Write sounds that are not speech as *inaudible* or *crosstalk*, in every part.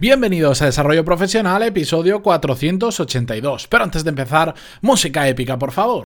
Bienvenidos a Desarrollo Profesional, episodio 482. Pero antes de empezar, música épica, por favor.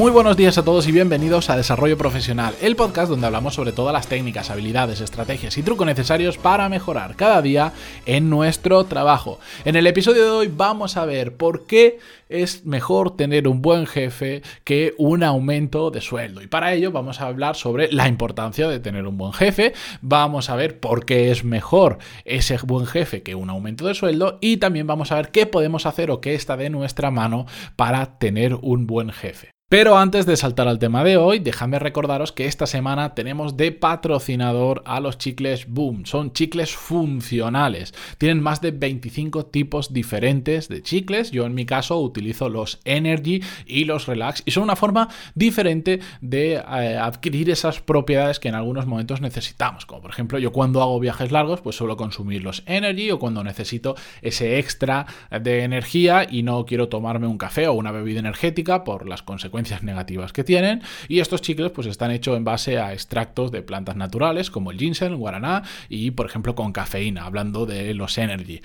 Muy buenos días a todos y bienvenidos a Desarrollo Profesional, el podcast donde hablamos sobre todas las técnicas, habilidades, estrategias y trucos necesarios para mejorar cada día en nuestro trabajo. En el episodio de hoy vamos a ver por qué es mejor tener un buen jefe que un aumento de sueldo. Y para ello vamos a hablar sobre la importancia de tener un buen jefe, vamos a ver por qué es mejor ese buen jefe que un aumento de sueldo y también vamos a ver qué podemos hacer o qué está de nuestra mano para tener un buen jefe. Pero antes de saltar al tema de hoy, déjame recordaros que esta semana tenemos de patrocinador a los chicles Boom. Son chicles funcionales. Tienen más de 25 tipos diferentes de chicles. Yo en mi caso utilizo los Energy y los Relax y son una forma diferente de eh, adquirir esas propiedades que en algunos momentos necesitamos. Como por ejemplo, yo cuando hago viajes largos, pues suelo consumir los Energy o cuando necesito ese extra de energía y no quiero tomarme un café o una bebida energética por las consecuencias negativas que tienen. Y estos chicles pues están hechos en base a extractos de plantas naturales como el ginseng, el guaraná y por ejemplo con cafeína, hablando de los energy.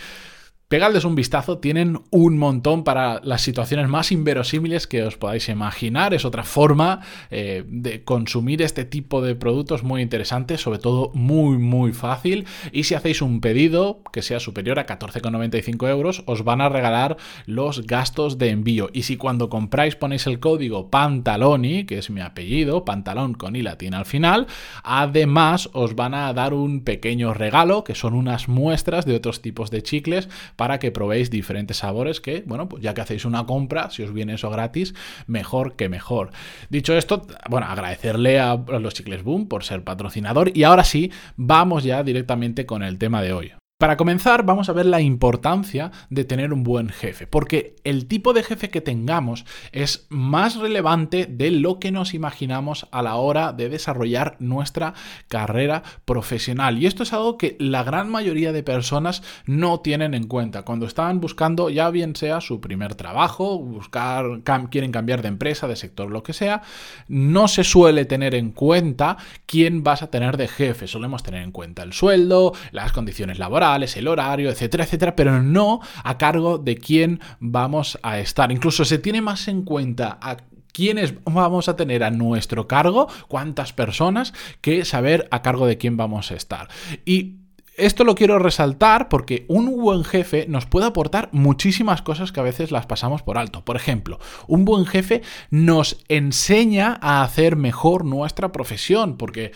Pegadles un vistazo, tienen un montón para las situaciones más inverosímiles que os podáis imaginar. Es otra forma eh, de consumir este tipo de productos muy interesante, sobre todo muy muy fácil. Y si hacéis un pedido que sea superior a 14,95 euros, os van a regalar los gastos de envío. Y si cuando compráis ponéis el código Pantaloni, que es mi apellido, pantalón con i latina al final, además os van a dar un pequeño regalo, que son unas muestras de otros tipos de chicles para que probéis diferentes sabores que, bueno, pues ya que hacéis una compra, si os viene eso gratis, mejor que mejor. Dicho esto, bueno, agradecerle a los Chicles Boom por ser patrocinador y ahora sí, vamos ya directamente con el tema de hoy. Para comenzar, vamos a ver la importancia de tener un buen jefe, porque el tipo de jefe que tengamos es más relevante de lo que nos imaginamos a la hora de desarrollar nuestra carrera profesional. Y esto es algo que la gran mayoría de personas no tienen en cuenta. Cuando están buscando, ya bien sea su primer trabajo, buscar, quieren cambiar de empresa, de sector, lo que sea, no se suele tener en cuenta quién vas a tener de jefe. Solemos tener en cuenta el sueldo, las condiciones laborales, el horario, etcétera, etcétera, pero no a cargo de quién vamos a estar. Incluso se tiene más en cuenta a quiénes vamos a tener a nuestro cargo, cuántas personas, que saber a cargo de quién vamos a estar. Y esto lo quiero resaltar porque un buen jefe nos puede aportar muchísimas cosas que a veces las pasamos por alto. Por ejemplo, un buen jefe nos enseña a hacer mejor nuestra profesión, porque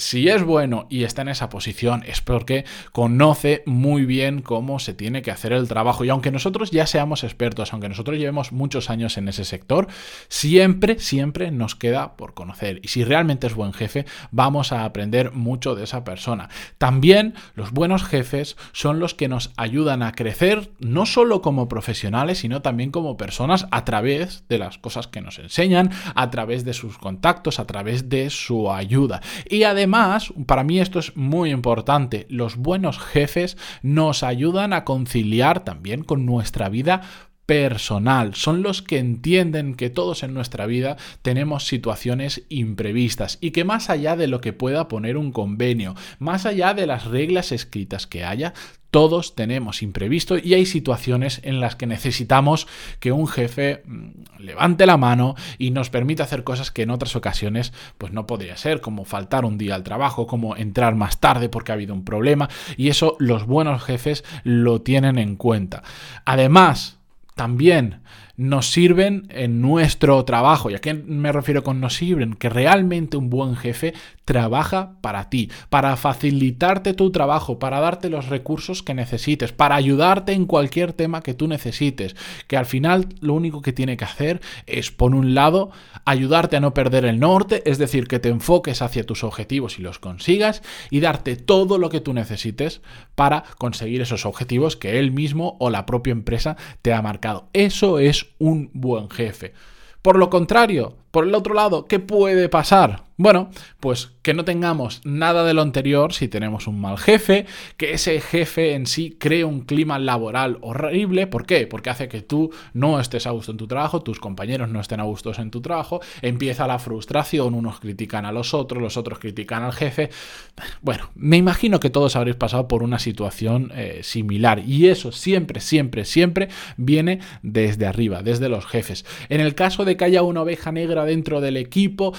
si es bueno y está en esa posición es porque conoce muy bien cómo se tiene que hacer el trabajo. Y aunque nosotros ya seamos expertos, aunque nosotros llevemos muchos años en ese sector, siempre, siempre nos queda por conocer. Y si realmente es buen jefe, vamos a aprender mucho de esa persona. También los buenos jefes son los que nos ayudan a crecer, no solo como profesionales, sino también como personas a través de las cosas que nos enseñan, a través de sus contactos, a través de su ayuda. Y además, además, para mí esto es muy importante, los buenos jefes nos ayudan a conciliar también con nuestra vida personal, son los que entienden que todos en nuestra vida tenemos situaciones imprevistas y que más allá de lo que pueda poner un convenio, más allá de las reglas escritas que haya, todos tenemos imprevisto y hay situaciones en las que necesitamos que un jefe mm, levante la mano y nos permita hacer cosas que en otras ocasiones pues no podría ser, como faltar un día al trabajo, como entrar más tarde porque ha habido un problema y eso los buenos jefes lo tienen en cuenta. Además, también nos sirven en nuestro trabajo. ¿Y a qué me refiero con nos sirven? Que realmente un buen jefe trabaja para ti, para facilitarte tu trabajo, para darte los recursos que necesites, para ayudarte en cualquier tema que tú necesites. Que al final lo único que tiene que hacer es, por un lado, ayudarte a no perder el norte, es decir, que te enfoques hacia tus objetivos y los consigas, y darte todo lo que tú necesites para conseguir esos objetivos que él mismo o la propia empresa te ha marcado. Eso es un buen jefe. Por lo contrario, por el otro lado, ¿qué puede pasar? Bueno, pues que no tengamos nada de lo anterior si tenemos un mal jefe, que ese jefe en sí cree un clima laboral horrible. ¿Por qué? Porque hace que tú no estés a gusto en tu trabajo, tus compañeros no estén a gusto en tu trabajo, empieza la frustración, unos critican a los otros, los otros critican al jefe. Bueno, me imagino que todos habréis pasado por una situación eh, similar y eso siempre, siempre, siempre viene desde arriba, desde los jefes. En el caso de que haya una oveja negra dentro del equipo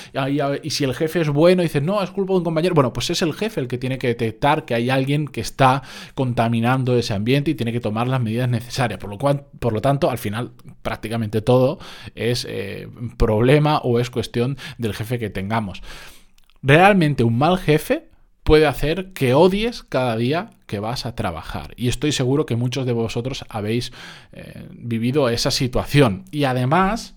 y, si el jefe es bueno y dices, no, es culpa de un compañero, bueno, pues es el jefe el que tiene que detectar que hay alguien que está contaminando ese ambiente y tiene que tomar las medidas necesarias. Por lo, cual, por lo tanto, al final prácticamente todo es eh, problema o es cuestión del jefe que tengamos. Realmente un mal jefe puede hacer que odies cada día que vas a trabajar. Y estoy seguro que muchos de vosotros habéis eh, vivido esa situación. Y además,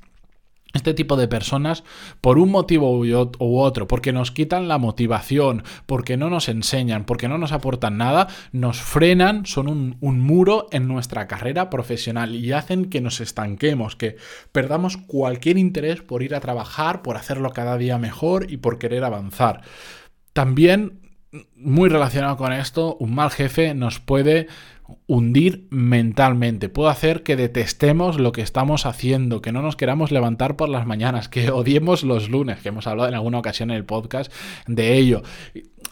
este tipo de personas, por un motivo u otro, porque nos quitan la motivación, porque no nos enseñan, porque no nos aportan nada, nos frenan, son un, muro en nuestra carrera profesional y hacen que nos estanquemos, que perdamos cualquier interés por ir a trabajar, por hacerlo cada día mejor y por querer avanzar. También, muy relacionado con esto, un mal jefe nos puede hundir mentalmente, puede hacer que detestemos lo que estamos haciendo, que no nos queramos levantar por las mañanas, que odiemos los lunes, que hemos hablado en alguna ocasión en el podcast de ello.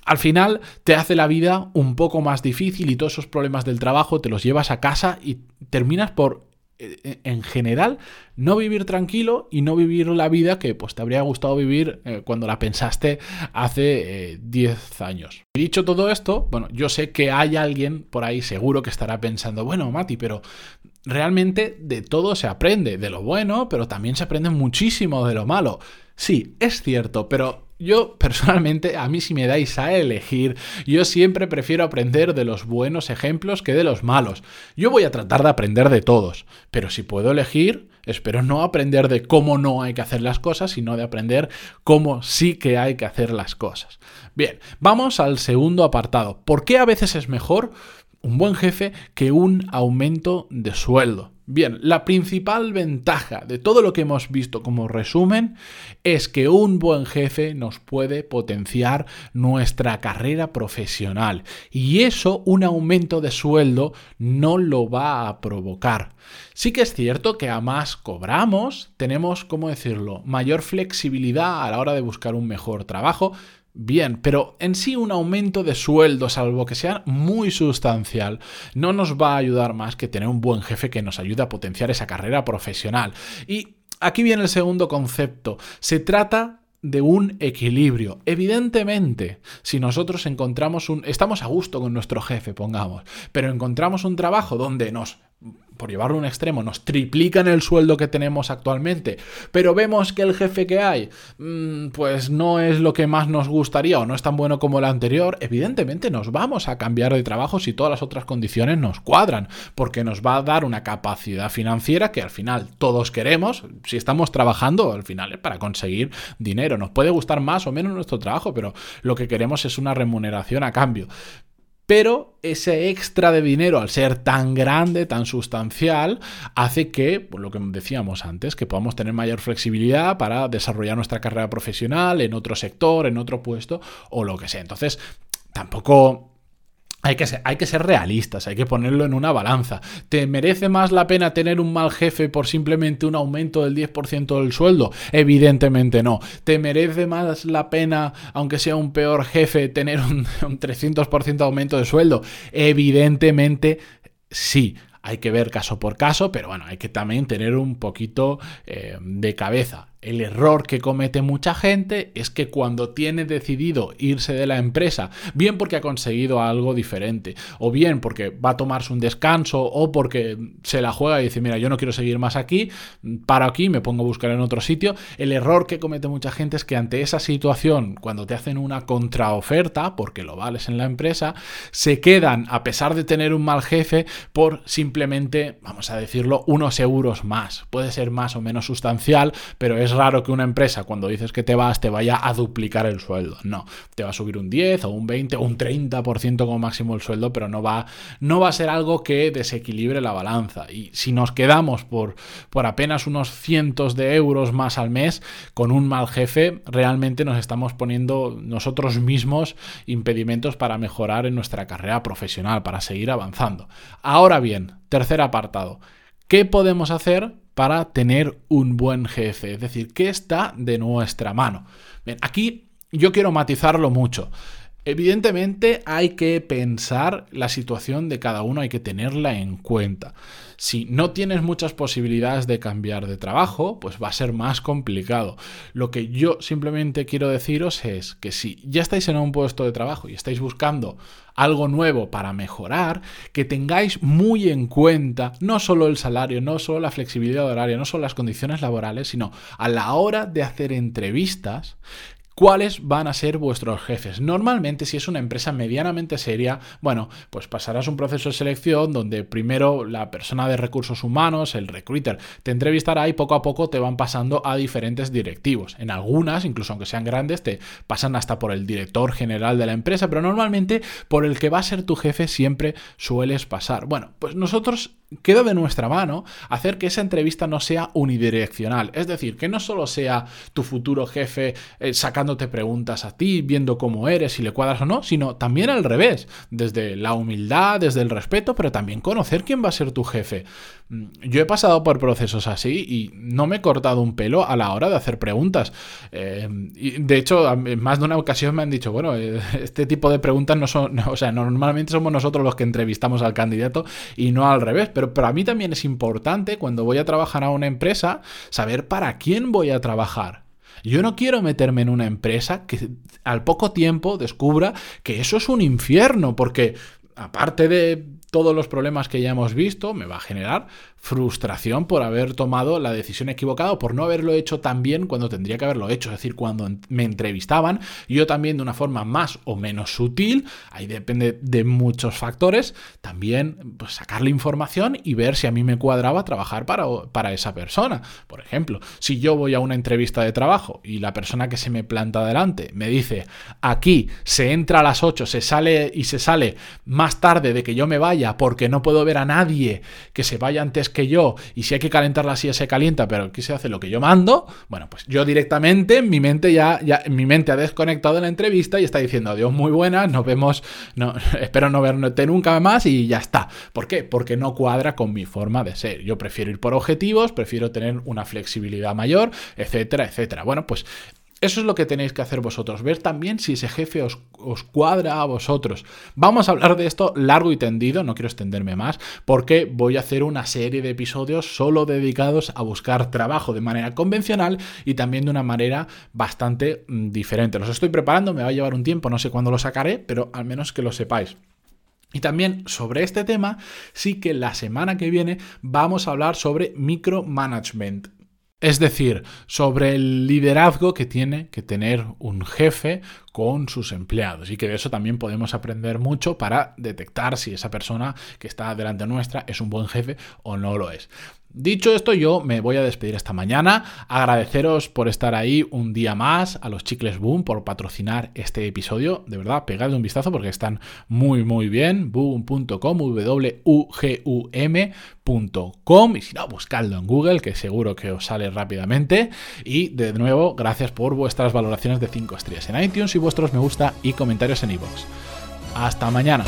Al final te hace la vida un poco más difícil y todos esos problemas del trabajo te los llevas a casa y terminas por en general, no vivir tranquilo y no vivir la vida que pues, te habría gustado vivir eh, cuando la pensaste hace 10 eh, años. Dicho todo esto, bueno, yo sé que hay alguien por ahí seguro que estará pensando, bueno, Mati, pero realmente de todo se aprende, de lo bueno, pero también se aprende muchísimo de lo malo. Sí, es cierto, pero yo personalmente, a mí si me dais a elegir, yo siempre prefiero aprender de los buenos ejemplos que de los malos. Yo voy a tratar de aprender de todos, pero si puedo elegir, espero no aprender de cómo no hay que hacer las cosas, sino de aprender cómo sí que hay que hacer las cosas. Bien, vamos al segundo apartado. ¿Por qué a veces es mejor un buen jefe que un aumento de sueldo? Bien, la principal ventaja de todo lo que hemos visto como resumen es que un buen jefe nos puede potenciar nuestra carrera profesional y eso un aumento de sueldo no lo va a provocar. Sí que es cierto que a más cobramos, tenemos, ¿cómo decirlo?, mayor flexibilidad a la hora de buscar un mejor trabajo, Bien, pero en sí un aumento de sueldo, salvo que sea muy sustancial, no nos va a ayudar más que tener un buen jefe que nos ayude a potenciar esa carrera profesional. Y aquí viene el segundo concepto. Se trata de un equilibrio. Evidentemente, si nosotros encontramos un... estamos a gusto con nuestro jefe, pongamos, pero encontramos un trabajo donde nos por llevarlo a un extremo, nos triplican el sueldo que tenemos actualmente, pero vemos que el jefe que hay, mm, pues no es lo que más nos gustaría o no es tan bueno como el anterior, evidentemente nos vamos a cambiar de trabajo si todas las otras condiciones nos cuadran, porque nos va a dar una capacidad financiera que al final todos queremos, si estamos trabajando, al final es para conseguir dinero, nos puede gustar más o menos nuestro trabajo, pero lo que queremos es una remuneración a cambio pero ese extra de dinero, al ser tan grande, tan sustancial, hace que, por lo que decíamos antes, que podamos tener mayor flexibilidad para desarrollar nuestra carrera profesional en otro sector, en otro puesto o lo que sea. Entonces, tampoco hay que, ser, realistas, hay que ponerlo en una balanza. ¿Te merece más la pena tener un mal jefe por simplemente un aumento del 10% del sueldo? Evidentemente no. ¿Te merece más la pena, aunque sea un peor jefe, tener un, *laughs* 300% de aumento de sueldo? Evidentemente sí hay que ver caso por caso, pero bueno, hay que también tener un poquito eh, de cabeza. El error que comete mucha gente es que cuando tiene decidido irse de la empresa, bien porque ha conseguido algo diferente, o bien porque va a tomarse un descanso, o porque se la juega y dice, mira, yo no quiero seguir más aquí, paro aquí, me pongo a buscar en otro sitio, el error que comete mucha gente es que ante esa situación, cuando te hacen una contraoferta, porque lo vales en la empresa, se quedan, a pesar de tener un mal jefe, por simplemente, vamos a decirlo, unos euros más. Puede ser más o menos sustancial, pero es raro que una empresa cuando dices que te vas te vaya a duplicar el sueldo. No, te va a subir un 10 o un 20 o un 30% como máximo el sueldo, pero no va, no va a ser algo que desequilibre la balanza. Y si nos quedamos por, por apenas unos cientos de euros más al mes con un mal jefe, realmente nos estamos poniendo nosotros mismos impedimentos para mejorar en nuestra carrera profesional, para seguir avanzando. Ahora bien, tercer apartado. ¿Qué podemos hacer para tener un buen jefe? Es decir, ¿qué está de nuestra mano? Bien, aquí yo quiero matizarlo mucho. Evidentemente hay que pensar la situación de cada uno, hay que tenerla en cuenta. Si no tienes muchas posibilidades de cambiar de trabajo, pues va a ser más complicado. Lo que yo simplemente quiero deciros es que si ya estáis en un puesto de trabajo y estáis buscando algo nuevo para mejorar, que tengáis muy en cuenta no solo el salario, no solo la flexibilidad horaria, no solo las condiciones laborales, sino a la hora de hacer entrevistas, cuáles van a ser vuestros jefes. Normalmente, si es una empresa medianamente seria, bueno, pues pasarás un proceso de selección donde primero la persona de recursos humanos, el recruiter, te entrevistará y poco a poco te van pasando a diferentes directivos. En algunas, incluso aunque sean grandes, te pasan hasta por el director general de la empresa, pero normalmente por el que va a ser tu jefe siempre sueles pasar. Bueno, pues nosotros queda de nuestra mano hacer que esa entrevista no sea unidireccional. Es decir, que no solo sea tu futuro jefe eh, sacándote preguntas a ti, viendo cómo eres, si le cuadras o no, sino también al revés, desde la humildad, desde el respeto, pero también conocer quién va a ser tu jefe. Mm, yo he pasado por procesos así y no me he cortado un pelo a la hora de hacer preguntas. Y de hecho, en más de una ocasión me han dicho, bueno, eh, *laughs* este tipo de preguntas no son, *laughs* o sea, normalmente somos nosotros los que entrevistamos al candidato y no al revés, pero para mí también es importante cuando voy a trabajar a una empresa saber para quién voy a trabajar. Yo no quiero meterme en una empresa que al poco tiempo descubra que eso es un infierno, porque aparte de todos los problemas que ya hemos visto, me va a generar frustración por haber tomado la decisión equivocada o por no haberlo hecho tan bien cuando tendría que haberlo hecho. Es decir, cuando me entrevistaban, yo también de una forma más o menos sutil, ahí depende de muchos factores, también pues, sacarle información y ver si a mí me cuadraba trabajar para, para esa persona. Por ejemplo, si yo voy a una entrevista de trabajo y la persona que se me planta delante me dice, aquí se entra a las 8, se sale y se sale más tarde de que yo me vaya porque no puedo ver a nadie que se vaya antes que yo y si hay que calentar la silla se calienta, pero aquí se hace lo que yo mando, bueno, pues yo directamente, mi mente ya, ya mi mente ha desconectado de la entrevista y está diciendo adiós muy buenas, nos vemos, no, *laughs* espero no verte nunca más y ya está. ¿Por qué? Porque no cuadra con mi forma de ser. Yo prefiero ir por objetivos, prefiero tener una flexibilidad mayor, etcétera, etcétera. Bueno, pues eso es lo que tenéis que hacer vosotros, ver también si ese jefe os, cuadra a vosotros. Vamos a hablar de esto largo y tendido, no quiero extenderme más, porque voy a hacer una serie de episodios solo dedicados a buscar trabajo de manera convencional y también de una manera bastante mm, diferente. Los estoy preparando, me va a llevar un tiempo, no sé cuándo lo sacaré, pero al menos que lo sepáis. Y también sobre este tema, sí que la semana que viene vamos a hablar sobre micromanagement. Es decir, sobre el liderazgo que tiene que tener un jefe con sus empleados y que de eso también podemos aprender mucho para detectar si esa persona que está delante nuestra es un buen jefe o no lo es. Dicho esto, yo me voy a despedir esta mañana. Agradeceros por estar ahí un día más, a los Chicles Boom por patrocinar este episodio. De verdad, pegadle un vistazo porque están muy, muy bien. Boom.com, W-U-G-U-M.com. Y si no, buscadlo en Google, que seguro que os sale rápidamente. Y de nuevo, gracias por vuestras valoraciones de 5 estrellas en iTunes y vuestros me gusta y comentarios en iVoox. Hasta mañana.